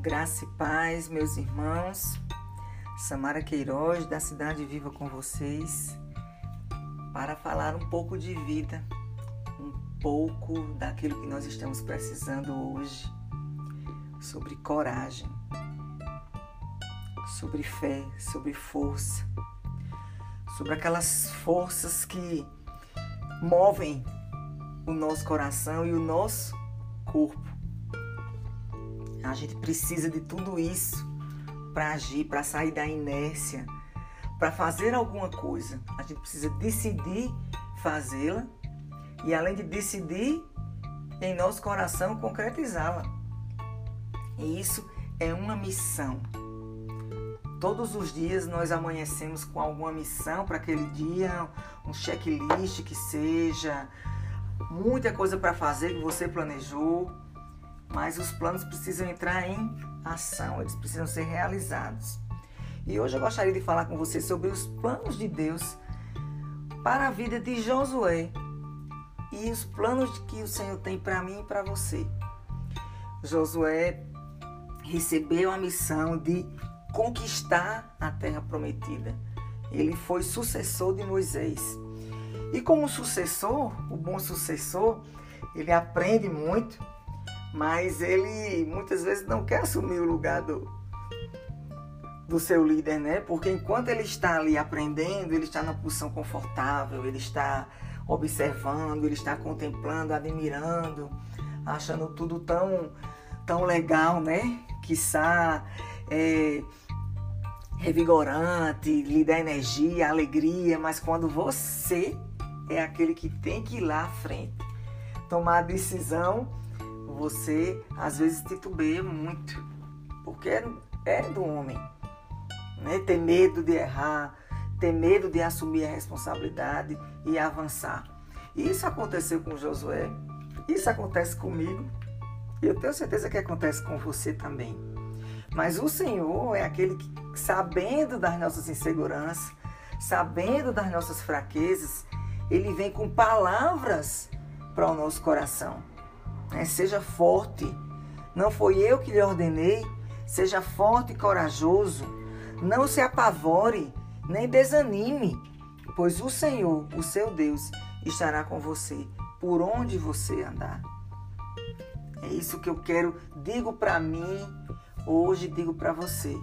Graça e paz, meus irmãos. Samara Queiroz, da Cidade Viva com vocês, para falar um pouco de vida, um pouco daquilo que nós estamos precisando hoje, sobre coragem, sobre fé, sobre força, sobre aquelas forças que movem o nosso coração e o nosso corpo. A gente precisa de tudo isso para agir, para sair da inércia, para fazer alguma coisa. A gente precisa decidir fazê-la e, além de decidir, em nosso coração concretizá-la. E isso é uma missão. Todos os dias nós amanhecemos com alguma missão para aquele dia, um checklist que seja, muita coisa para fazer que você planejou, mas os planos precisam entrar em ação, eles precisam ser realizados. E hoje eu gostaria de falar com você sobre os planos de Deus para a vida de Josué e os planos que o Senhor tem para mim e para você. Josué recebeu a missão de conquistar a terra prometida. Ele foi sucessor de Moisés. E como sucessor, o bom sucessor, ele aprende muito, mas ele muitas vezes não quer assumir o lugar do, do seu líder, né? Porque enquanto ele está ali aprendendo, ele está na posição confortável, ele está observando, ele está contemplando, admirando, achando tudo tão, tão legal, né? Quiçá é, revigorante, lhe dá energia, alegria, mas quando você é aquele que tem que ir lá à frente, tomar a decisão, você às vezes titubeia muito, porque é, é do homem. Né? Ter medo de errar, ter medo de assumir a responsabilidade e avançar. E isso aconteceu com Josué, isso acontece comigo, e eu tenho certeza que acontece com você também. Mas o Senhor é aquele que, sabendo das nossas inseguranças, sabendo das nossas fraquezas, ele vem com palavras para o nosso coração. É, seja forte. Não foi eu que lhe ordenei. Seja forte e corajoso. Não se apavore, nem desanime, pois o Senhor, o seu Deus, estará com você por onde você andar. É isso que eu quero, digo para mim, hoje digo para você.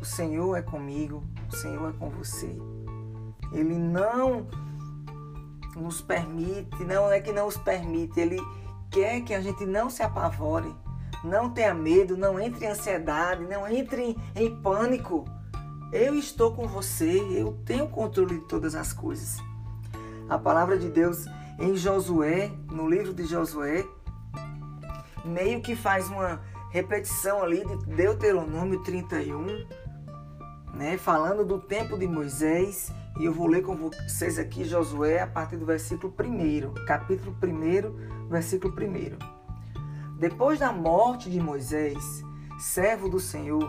O Senhor é comigo, o Senhor é com você. Ele não nos permite, não é que não os permite, ele quer que a gente não se apavore, não tenha medo, não entre em ansiedade, não entre em, em pânico. Eu estou com você, eu tenho controle de todas as coisas. A palavra de Deus em Josué, no livro de Josué, meio que faz uma repetição ali de Deuteronômio 31, né, falando do tempo de Moisés e eu vou ler com vocês aqui Josué a partir do versículo 1, capítulo 1, versículo 1. Depois da morte de Moisés, servo do Senhor,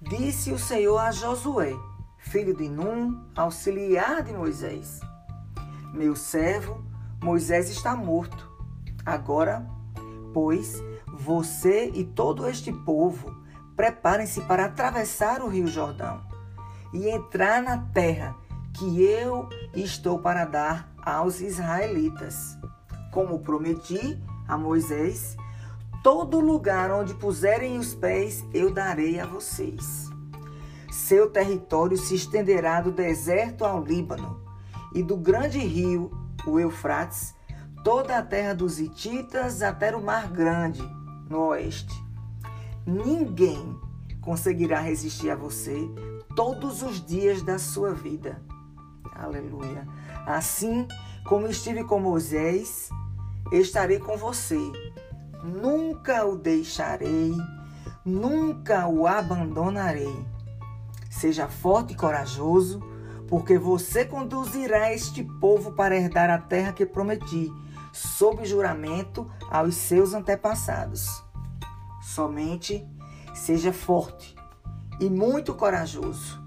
disse o Senhor a Josué, filho de Num, auxiliar de Moisés: Meu servo Moisés está morto. Agora, pois, você e todo este povo preparem-se para atravessar o rio Jordão e entrar na terra que eu estou para dar aos israelitas. Como prometi a Moisés, todo lugar onde puserem os pés eu darei a vocês. Seu território se estenderá do deserto ao Líbano e do grande rio, o Eufrates, toda a terra dos Hititas até o Mar Grande, no oeste. Ninguém conseguirá resistir a você todos os dias da sua vida. Aleluia. Assim como estive com Moisés, estarei com você. Nunca o deixarei, nunca o abandonarei. Seja forte e corajoso, porque você conduzirá este povo para herdar a terra que prometi, sob juramento aos seus antepassados. Somente seja forte e muito corajoso.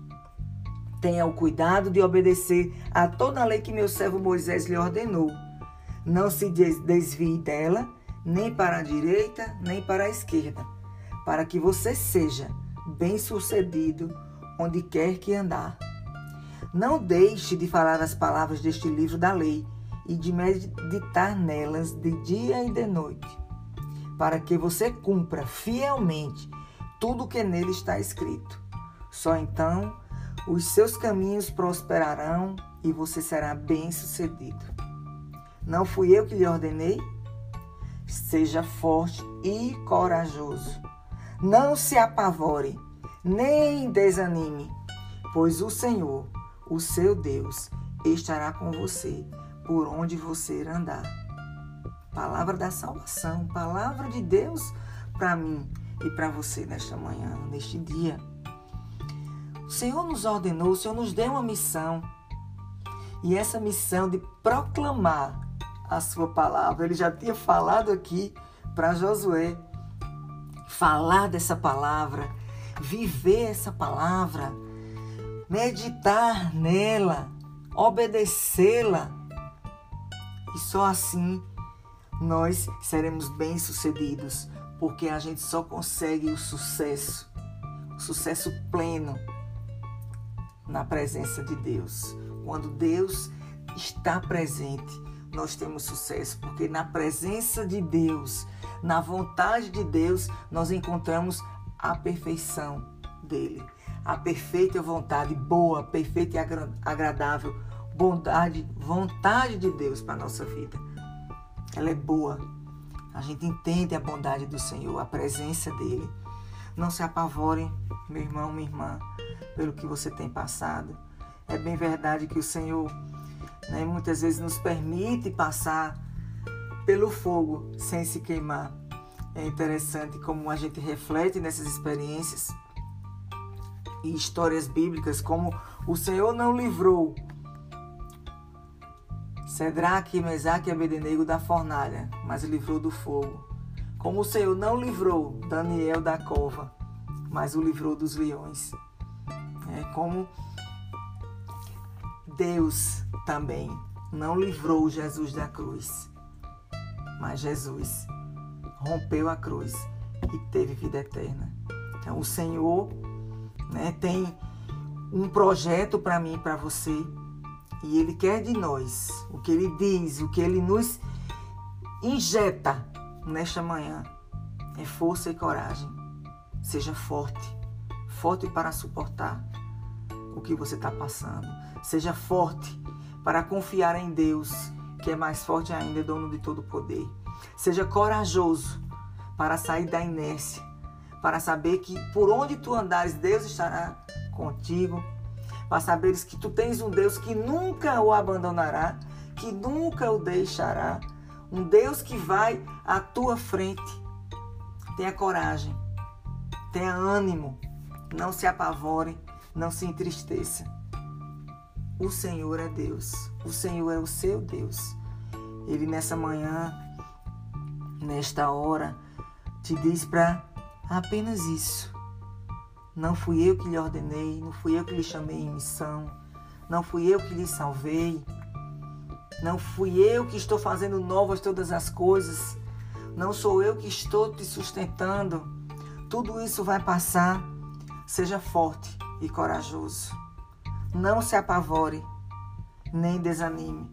Tenha o cuidado de obedecer a toda a lei que meu servo Moisés lhe ordenou. Não se desvie dela, nem para a direita, nem para a esquerda, para que você seja bem-sucedido onde quer que andar. Não deixe de falar as palavras deste livro da lei e de meditar nelas de dia e de noite, para que você cumpra fielmente tudo o que nele está escrito. Só então os seus caminhos prosperarão e você será bem-sucedido. Não fui eu que lhe ordenei? Seja forte e corajoso. Não se apavore, nem desanime, pois o Senhor, o seu Deus, estará com você por onde você andar. Palavra da salvação, palavra de Deus para mim e para você nesta manhã, neste dia. O Senhor nos ordenou, o Senhor nos deu uma missão. E essa missão de proclamar a sua palavra, ele já tinha falado aqui para Josué. Falar dessa palavra, viver essa palavra, meditar nela, obedecê-la. E só assim nós seremos bem-sucedidos, porque a gente só consegue o sucesso, o sucesso pleno na presença de Deus. Quando Deus está presente, nós temos sucesso, porque na presença de Deus, na vontade de Deus, nós encontramos a perfeição dele, a perfeita vontade, boa, perfeita e agradável, bondade, vontade de Deus para nossa vida. Ela é boa. A gente entende a bondade do Senhor, a presença dele. Não se apavorem, meu irmão, minha irmã pelo que você tem passado. É bem verdade que o Senhor né, muitas vezes nos permite passar pelo fogo sem se queimar. É interessante como a gente reflete nessas experiências e histórias bíblicas, como o Senhor não livrou Cedraque, Mesaque e Abednego da fornalha, mas livrou do fogo. Como o Senhor não livrou Daniel da cova, mas o livrou dos leões. É como Deus também não livrou Jesus da cruz, mas Jesus rompeu a cruz e teve vida eterna. Então, o Senhor né, tem um projeto para mim e para você, e Ele quer de nós o que Ele diz, o que Ele nos injeta nesta manhã é força e coragem. Seja forte, forte para suportar o que você está passando. Seja forte para confiar em Deus, que é mais forte ainda, dono de todo o poder. Seja corajoso para sair da inércia, para saber que por onde tu andares, Deus estará contigo. Para saberes que tu tens um Deus que nunca o abandonará, que nunca o deixará. Um Deus que vai à tua frente. Tenha coragem, tenha ânimo, não se apavore não se entristeça. O Senhor é Deus. O Senhor é o seu Deus. Ele nessa manhã, nesta hora, te diz para apenas isso. Não fui eu que lhe ordenei, não fui eu que lhe chamei em missão, não fui eu que lhe salvei, não fui eu que estou fazendo novas todas as coisas, não sou eu que estou te sustentando. Tudo isso vai passar. Seja forte, e corajoso. Não se apavore, nem desanime,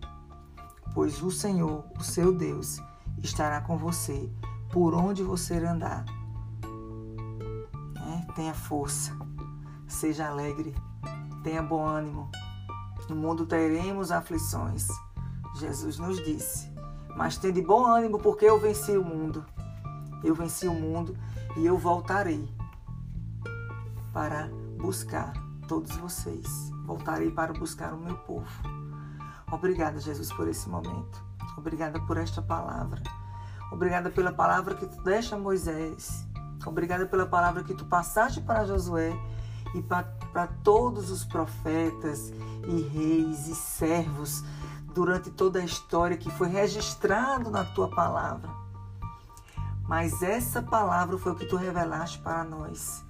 pois o Senhor, o seu Deus, estará com você por onde você andar. Tenha força, seja alegre, tenha bom ânimo. No mundo teremos aflições. Jesus nos disse, mas tende bom ânimo porque eu venci o mundo. Eu venci o mundo e eu voltarei para buscar todos vocês. Voltarei para buscar o meu povo. Obrigada, Jesus, por esse momento. Obrigada por esta palavra. Obrigada pela palavra que tu deste a Moisés. Obrigada pela palavra que tu passaste para Josué e para todos os profetas e reis e servos durante toda a história que foi registrado na tua palavra. Mas essa palavra foi o que tu revelaste para nós.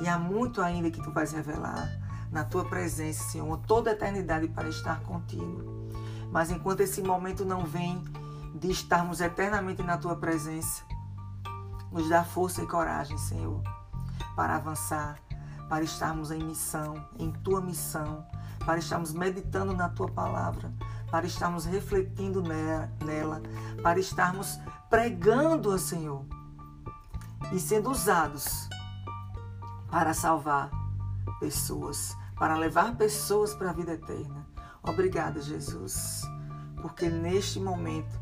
E há muito ainda que tu vais revelar na tua presença, Senhor, toda a eternidade para estar contigo. Mas enquanto esse momento não vem de estarmos eternamente na tua presença, Nos dá força e coragem, Senhor, para avançar, para estarmos em missão, em tua missão, para estarmos meditando na tua palavra, para estarmos refletindo nela, para estarmos pregando, Senhor, e sendo usados para salvar pessoas, para levar pessoas para a vida eterna. Obrigada, Jesus, porque neste momento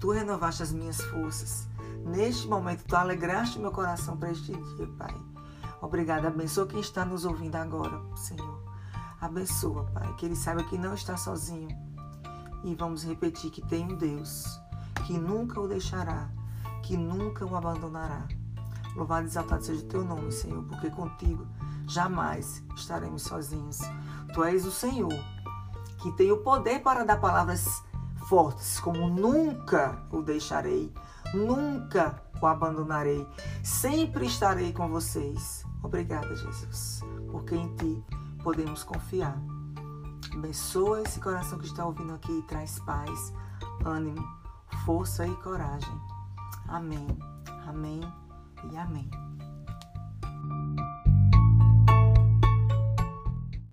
tu renovaste as minhas forças. Neste momento tu alegraste meu coração para este dia, Pai. Obrigada, abençoa quem está nos ouvindo agora, Senhor. Abençoa, Pai, que ele saiba que não está sozinho. E vamos repetir que tem um Deus que nunca o deixará, que nunca o abandonará. Louvado e exaltado seja o teu nome, Senhor, porque contigo jamais estaremos sozinhos. Tu és o Senhor que tem o poder para dar palavras fortes, como nunca o deixarei, nunca o abandonarei, sempre estarei com vocês. Obrigada, Jesus, porque em ti podemos confiar. Abençoa esse coração que está ouvindo aqui e traz paz, ânimo, força e coragem. Amém, amém e amém.